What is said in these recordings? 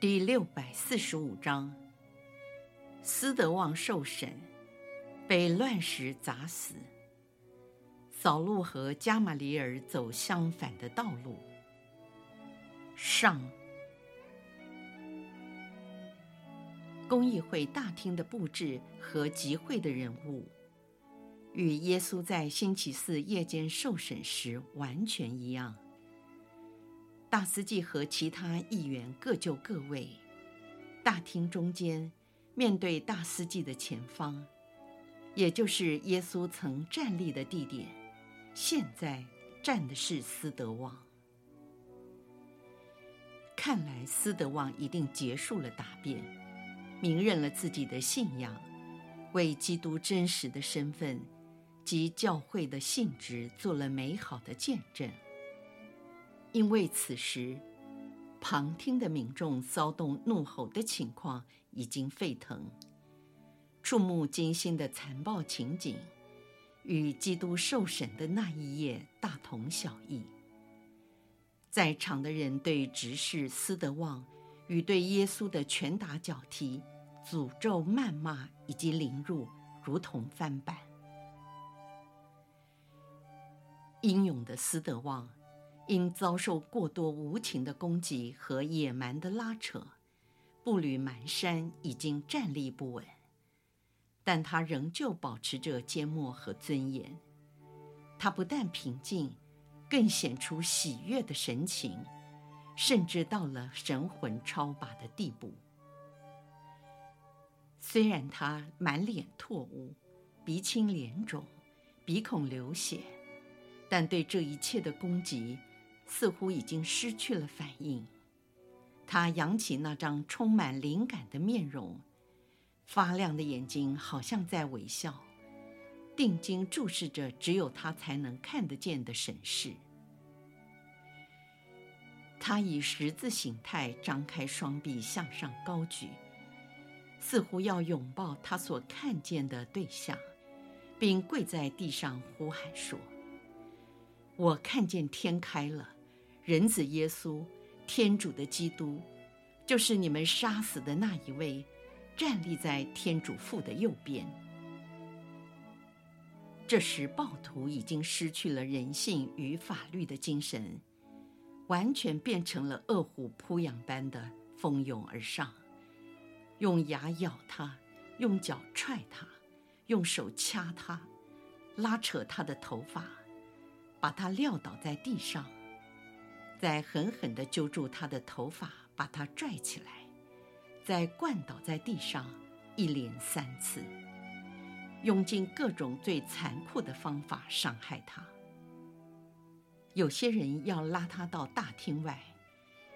第六百四十五章，斯德旺受审，被乱石砸死。扫路和加玛里尔走相反的道路。上，公议会大厅的布置和集会的人物，与耶稣在星期四夜间受审时完全一样。大司祭和其他议员各就各位，大厅中间，面对大司祭的前方，也就是耶稣曾站立的地点，现在站的是斯德旺。看来斯德旺一定结束了答辩，明认了自己的信仰，为基督真实的身份及教会的性质做了美好的见证。因为此时，旁听的民众骚动怒吼的情况已经沸腾，触目惊心的残暴情景，与基督受审的那一夜大同小异。在场的人对执事斯德旺与对耶稣的拳打脚踢、诅咒、谩骂以及凌辱，如同翻版。英勇的斯德旺。因遭受过多无情的攻击和野蛮的拉扯，步履蹒跚，已经站立不稳。但他仍旧保持着缄默和尊严。他不但平静，更显出喜悦的神情，甚至到了神魂超拔的地步。虽然他满脸唾污，鼻青脸肿，鼻孔流血，但对这一切的攻击，似乎已经失去了反应，他扬起那张充满灵感的面容，发亮的眼睛好像在微笑，定睛注视着只有他才能看得见的审视。他以十字形态张开双臂向上高举，似乎要拥抱他所看见的对象，并跪在地上呼喊说：“我看见天开了。”人子耶稣，天主的基督，就是你们杀死的那一位，站立在天主父的右边。这时，暴徒已经失去了人性与法律的精神，完全变成了饿虎扑羊般的蜂拥而上，用牙咬他，用脚踹他，用手掐他，拉扯他的头发，把他撂倒在地上。再狠狠地揪住他的头发，把他拽起来，再灌倒在地上，一连三次，用尽各种最残酷的方法伤害他。有些人要拉他到大厅外，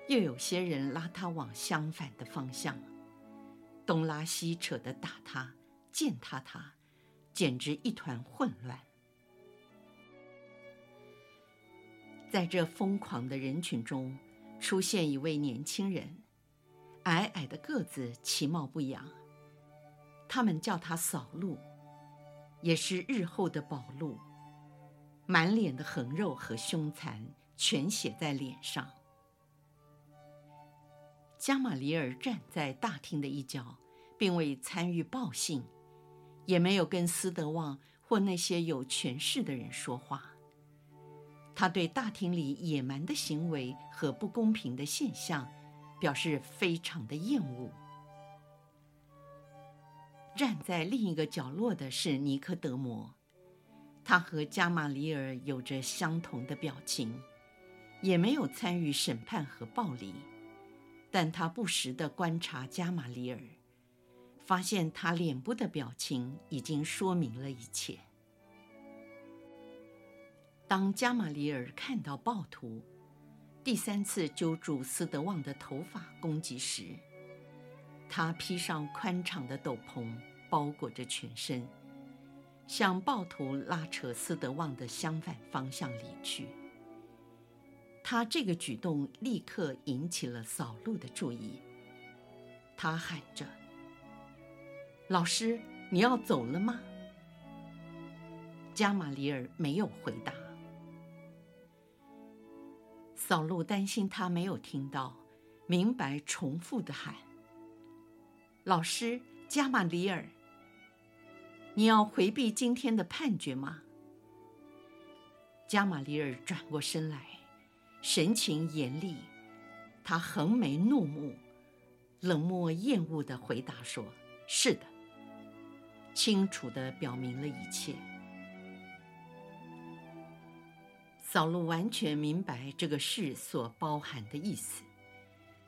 又有些人拉他往相反的方向，东拉西扯地打他、践踏他，简直一团混乱。在这疯狂的人群中，出现一位年轻人，矮矮的个子，其貌不扬。他们叫他扫路，也是日后的保路，满脸的横肉和凶残，全写在脸上。加玛里尔站在大厅的一角，并未参与报信，也没有跟斯德旺或那些有权势的人说话。他对大厅里野蛮的行为和不公平的现象表示非常的厌恶。站在另一个角落的是尼科德摩，他和加玛里尔有着相同的表情，也没有参与审判和暴力，但他不时地观察加玛里尔，发现他脸部的表情已经说明了一切。当加玛里尔看到暴徒第三次揪住斯德旺的头发攻击时，他披上宽敞的斗篷，包裹着全身，向暴徒拉扯斯德旺的相反方向离去。他这个举动立刻引起了扫路的注意。他喊着：“老师，你要走了吗？”加玛里尔没有回答。扫路担心他没有听到，明白重复的喊：“老师，加玛里尔，你要回避今天的判决吗？”加玛里尔转过身来，神情严厉，他横眉怒目，冷漠厌恶地回答说：“是的。”清楚地表明了一切。扫路完全明白这个事所包含的意思，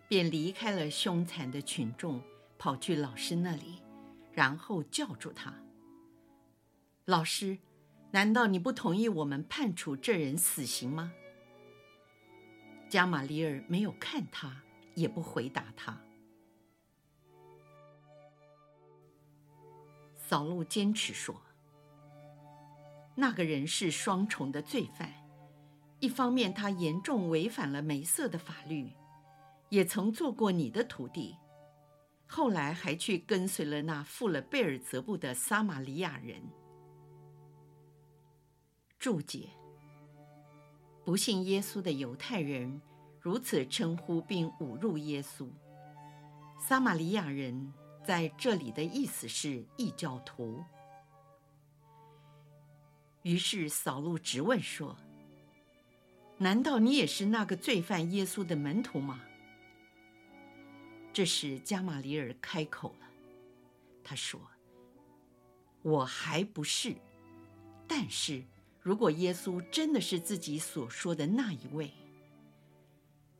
便离开了凶残的群众，跑去老师那里，然后叫住他：“老师，难道你不同意我们判处这人死刑吗？”加玛里尔没有看他，也不回答他。扫路坚持说：“那个人是双重的罪犯。”一方面，他严重违反了梅瑟的法律，也曾做过你的徒弟，后来还去跟随了那负了贝尔泽布的撒玛利亚人。注解：不信耶稣的犹太人如此称呼并侮辱耶稣。撒玛利亚人在这里的意思是异教徒。于是扫路质问说。难道你也是那个罪犯耶稣的门徒吗？这时加玛里尔开口了，他说：“我还不是，但是如果耶稣真的是自己所说的那一位，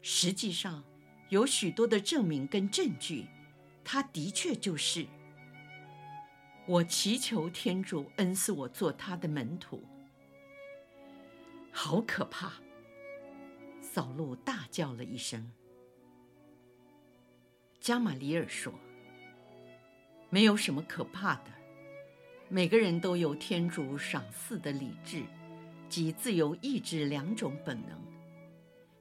实际上有许多的证明跟证据，他的确就是。我祈求天主恩赐我做他的门徒。好可怕！”扫路大叫了一声。加玛里尔说：“没有什么可怕的，每个人都有天主赏赐的理智及自由意志两种本能，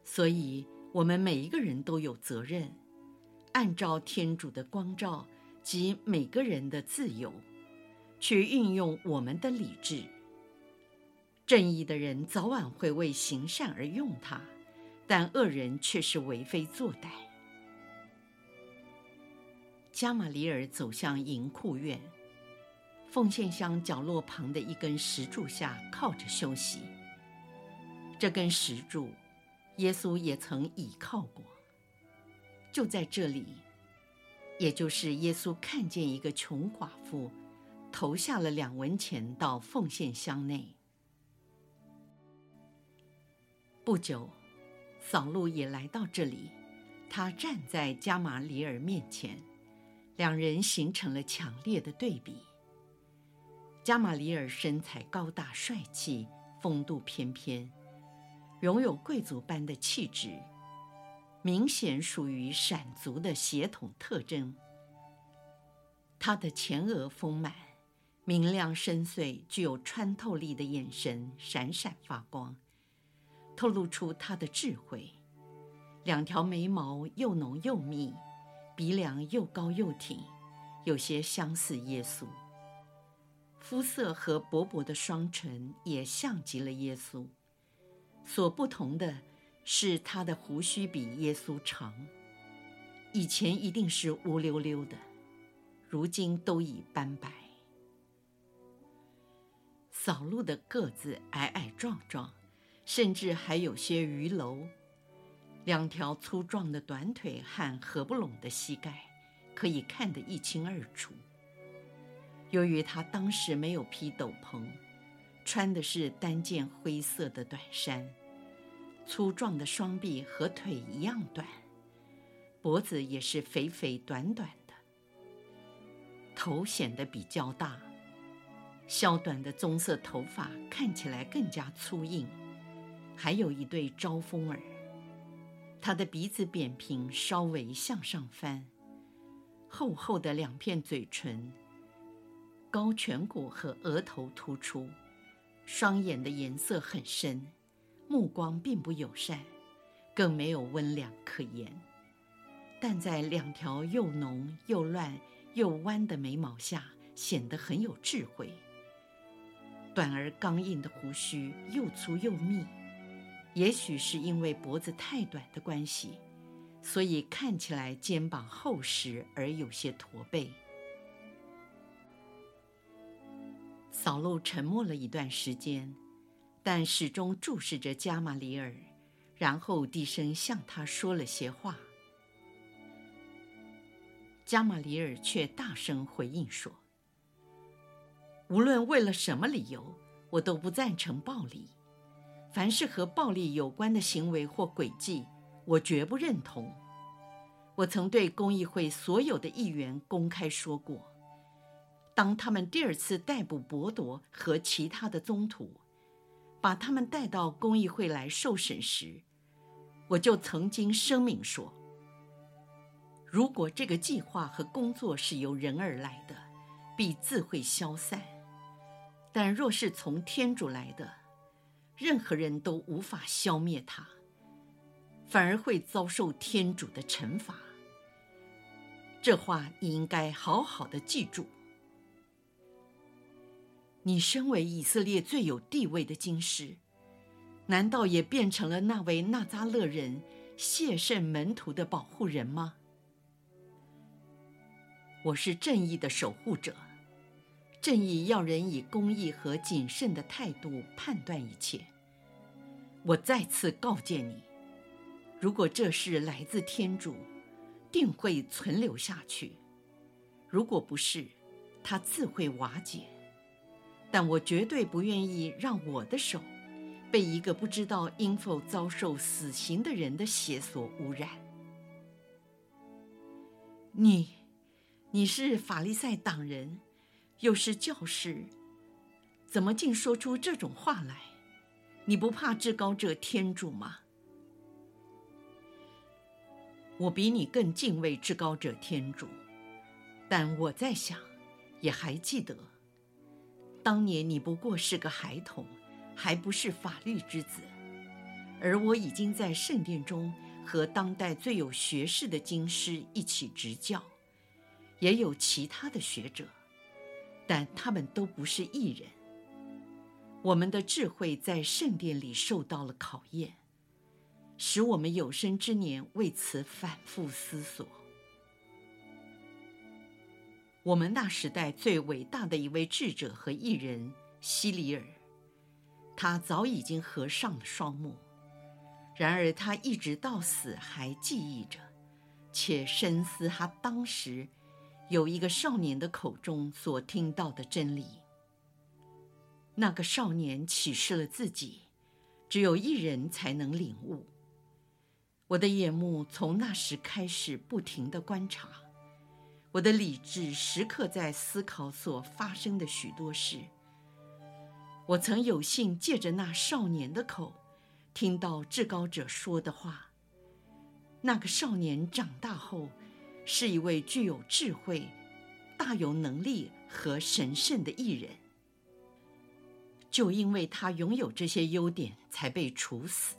所以我们每一个人都有责任，按照天主的光照及每个人的自由，去运用我们的理智。正义的人早晚会为行善而用它。”但恶人却是为非作歹。加玛里尔走向银库院，奉献箱角落旁的一根石柱下靠着休息。这根石柱，耶稣也曾倚靠过。就在这里，也就是耶稣看见一个穷寡妇，投下了两文钱到奉献箱内。不久。扫路也来到这里，他站在加玛里尔面前，两人形成了强烈的对比。加玛里尔身材高大帅气，风度翩翩，拥有贵族般的气质，明显属于闪族的血统特征。他的前额丰满，明亮深邃，具有穿透力的眼神闪闪发光。透露出他的智慧，两条眉毛又浓又密，鼻梁又高又挺，有些相似耶稣。肤色和薄薄的双唇也像极了耶稣，所不同的是他的胡须比耶稣长。以前一定是乌溜溜的，如今都已斑白。扫路的个子矮矮壮壮。甚至还有些鱼篓，两条粗壮的短腿和合不拢的膝盖，可以看得一清二楚。由于他当时没有披斗篷，穿的是单件灰色的短衫，粗壮的双臂和腿一样短，脖子也是肥肥短短的，头显得比较大，削短的棕色头发看起来更加粗硬。还有一对招风耳，他的鼻子扁平，稍微向上翻，厚厚的两片嘴唇，高颧骨和额头突出，双眼的颜色很深，目光并不友善，更没有温良可言。但在两条又浓又乱又弯的眉毛下，显得很有智慧。短而刚硬的胡须又粗又密，也许是因为脖子太短的关系，所以看起来肩膀厚实而有些驼背。扫罗沉默了一段时间，但始终注视着加玛里尔，然后低声向他说了些话。加玛里尔却大声回应说。无论为了什么理由，我都不赞成暴力。凡是和暴力有关的行为或诡计，我绝不认同。我曾对公议会所有的议员公开说过，当他们第二次逮捕伯铎和其他的宗徒，把他们带到公议会来受审时，我就曾经声明说：如果这个计划和工作是由人而来的，必自会消散。但若是从天主来的，任何人都无法消灭它，反而会遭受天主的惩罚。这话你应该好好的记住。你身为以色列最有地位的经师，难道也变成了那位纳扎勒人谢圣门徒的保护人吗？我是正义的守护者。正义要人以公义和谨慎的态度判断一切。我再次告诫你，如果这事来自天主，定会存留下去；如果不是，它自会瓦解。但我绝对不愿意让我的手被一个不知道应否遭受死刑的人的血所污染。你，你是法利赛党人。又是教师，怎么竟说出这种话来？你不怕至高者天主吗？我比你更敬畏至高者天主，但我在想，也还记得，当年你不过是个孩童，还不是法律之子，而我已经在圣殿中和当代最有学识的经师一起执教，也有其他的学者。但他们都不是艺人。我们的智慧在圣殿里受到了考验，使我们有生之年为此反复思索。我们那时代最伟大的一位智者和艺人希里尔，他早已经合上了双目，然而他一直到死还记忆着，且深思他当时。有一个少年的口中所听到的真理。那个少年启示了自己，只有一人才能领悟。我的眼目从那时开始不停地观察，我的理智时刻在思考所发生的许多事。我曾有幸借着那少年的口，听到至高者说的话。那个少年长大后，是一位具有智慧、大有能力和神圣的艺人，就因为他拥有这些优点，才被处死。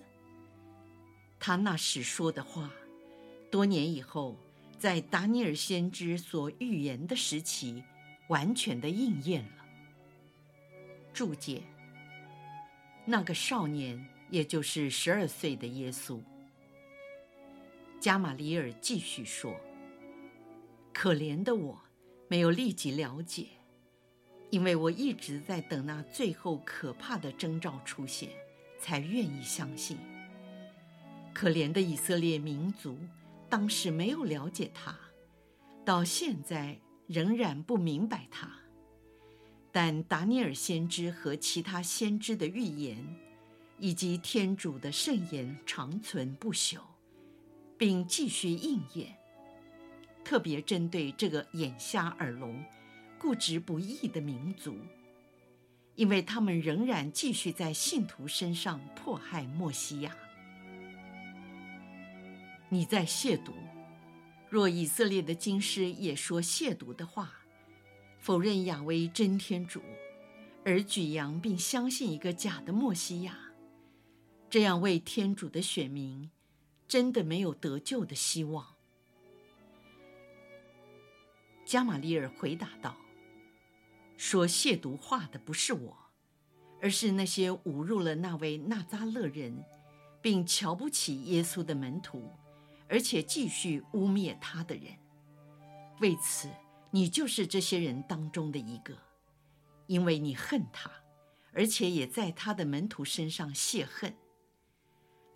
他那时说的话，多年以后，在达尼尔先知所预言的时期，完全的应验了。注解：那个少年，也就是十二岁的耶稣。加玛里尔继续说。可怜的我，没有立即了解，因为我一直在等那最后可怕的征兆出现，才愿意相信。可怜的以色列民族，当时没有了解他，到现在仍然不明白他。但达尼尔先知和其他先知的预言，以及天主的圣言长存不朽，并继续应验。特别针对这个眼瞎耳聋、固执不义的民族，因为他们仍然继续在信徒身上迫害墨西亚。你在亵渎，若以色列的经师也说亵渎的话，否认亚威真天主，而举扬并相信一个假的墨西亚，这样为天主的选民，真的没有得救的希望。加玛利尔回答道：“说亵渎话的不是我，而是那些侮辱了那位纳扎勒人，并瞧不起耶稣的门徒。”而且继续污蔑他的人，为此你就是这些人当中的一个，因为你恨他，而且也在他的门徒身上泄恨。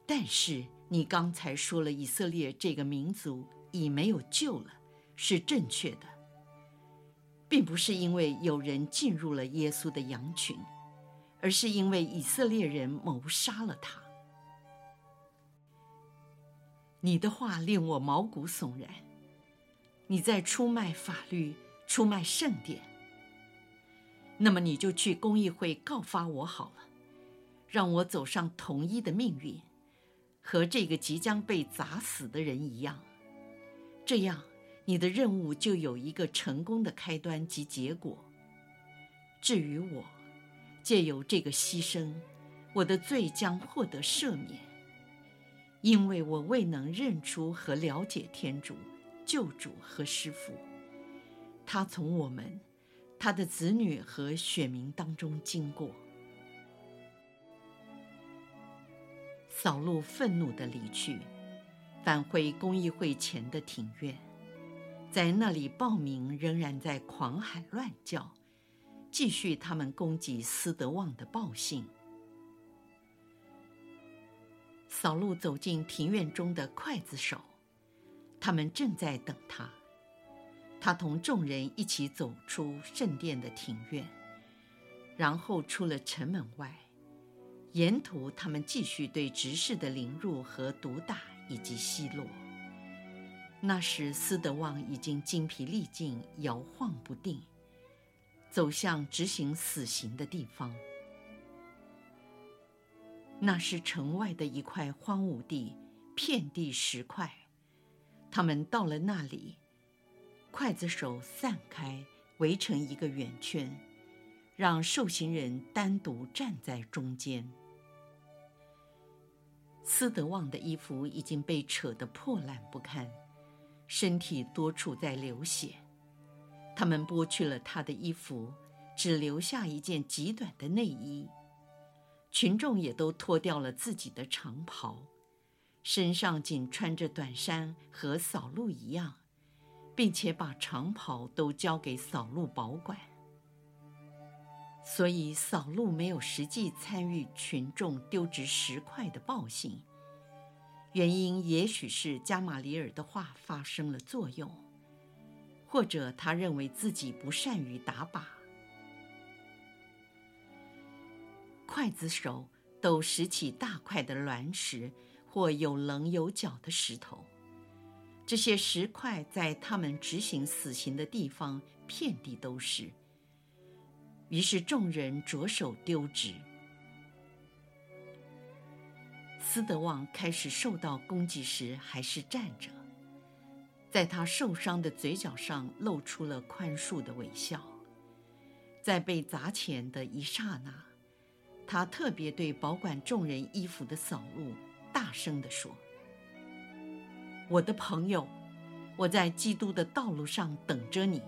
但是你刚才说了以色列这个民族已没有救了，是正确的，并不是因为有人进入了耶稣的羊群，而是因为以色列人谋杀了他。你的话令我毛骨悚然。你在出卖法律，出卖圣典。那么你就去公议会告发我好了，让我走上同一的命运，和这个即将被砸死的人一样。这样，你的任务就有一个成功的开端及结果。至于我，借由这个牺牲，我的罪将获得赦免。因为我未能认出和了解天主、救主和师父，他从我们、他的子女和选民当中经过。扫路愤怒地离去，返回公益会前的庭院，在那里暴民仍然在狂喊乱叫，继续他们攻击斯德旺的暴行。扫路走进庭院中的刽子手，他们正在等他。他同众人一起走出圣殿的庭院，然后出了城门外。沿途，他们继续对执事的凌辱和毒打以及奚落。那时，斯德旺已经精疲力尽，摇晃不定，走向执行死刑的地方。那是城外的一块荒芜地，遍地石块。他们到了那里，刽子手散开，围成一个圆圈，让受刑人单独站在中间。斯德旺的衣服已经被扯得破烂不堪，身体多处在流血。他们剥去了他的衣服，只留下一件极短的内衣。群众也都脱掉了自己的长袍，身上仅穿着短衫，和扫路一样，并且把长袍都交给扫路保管。所以扫路没有实际参与群众丢掷石块的暴行，原因也许是加玛里尔的话发生了作用，或者他认为自己不善于打靶。刽子手都拾起大块的卵石或有棱有角的石头，这些石块在他们执行死刑的地方遍地都是。于是众人着手丢掷。斯德旺开始受到攻击时还是站着，在他受伤的嘴角上露出了宽恕的微笑。在被砸前的一刹那。他特别对保管众人衣服的扫路大声地说：“我的朋友，我在基督的道路上等着你。”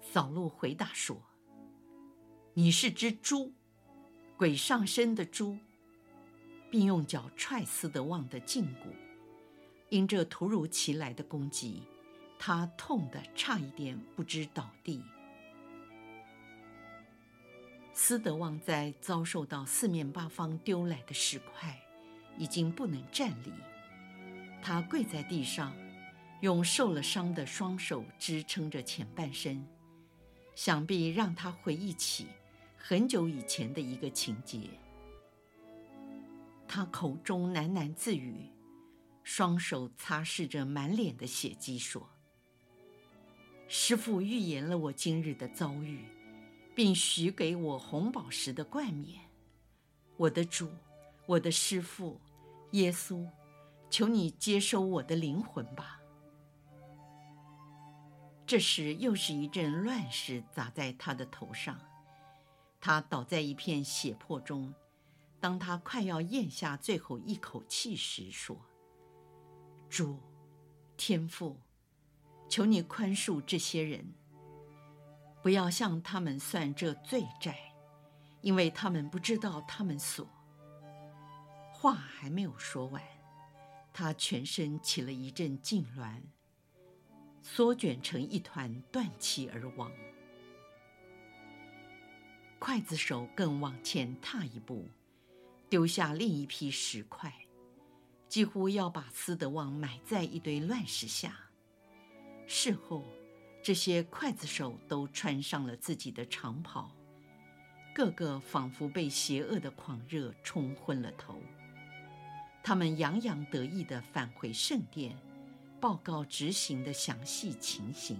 扫路回答说：“你是只猪，鬼上身的猪，并用脚踹斯德旺的胫骨。因这突如其来的攻击，他痛得差一点不知倒地。”斯德旺在遭受到四面八方丢来的石块，已经不能站立。他跪在地上，用受了伤的双手支撑着前半身，想必让他回忆起很久以前的一个情节。他口中喃喃自语，双手擦拭着满脸的血迹，说：“师父预言了我今日的遭遇。”并许给我红宝石的冠冕，我的主，我的师父，耶稣，求你接收我的灵魂吧。”这时，又是一阵乱石砸在他的头上，他倒在一片血泊中。当他快要咽下最后一口气时，说：“主，天父，求你宽恕这些人，不要向他们算这罪债，因为他们不知道他们所……”话还没有说完，他全身起了一阵痉挛。缩卷成一团，断气而亡。刽子手更往前踏一步，丢下另一批石块，几乎要把斯德旺埋在一堆乱石下。事后，这些刽子手都穿上了自己的长袍，个个仿佛被邪恶的狂热冲昏了头。他们洋洋得意地返回圣殿。报告执行的详细情形。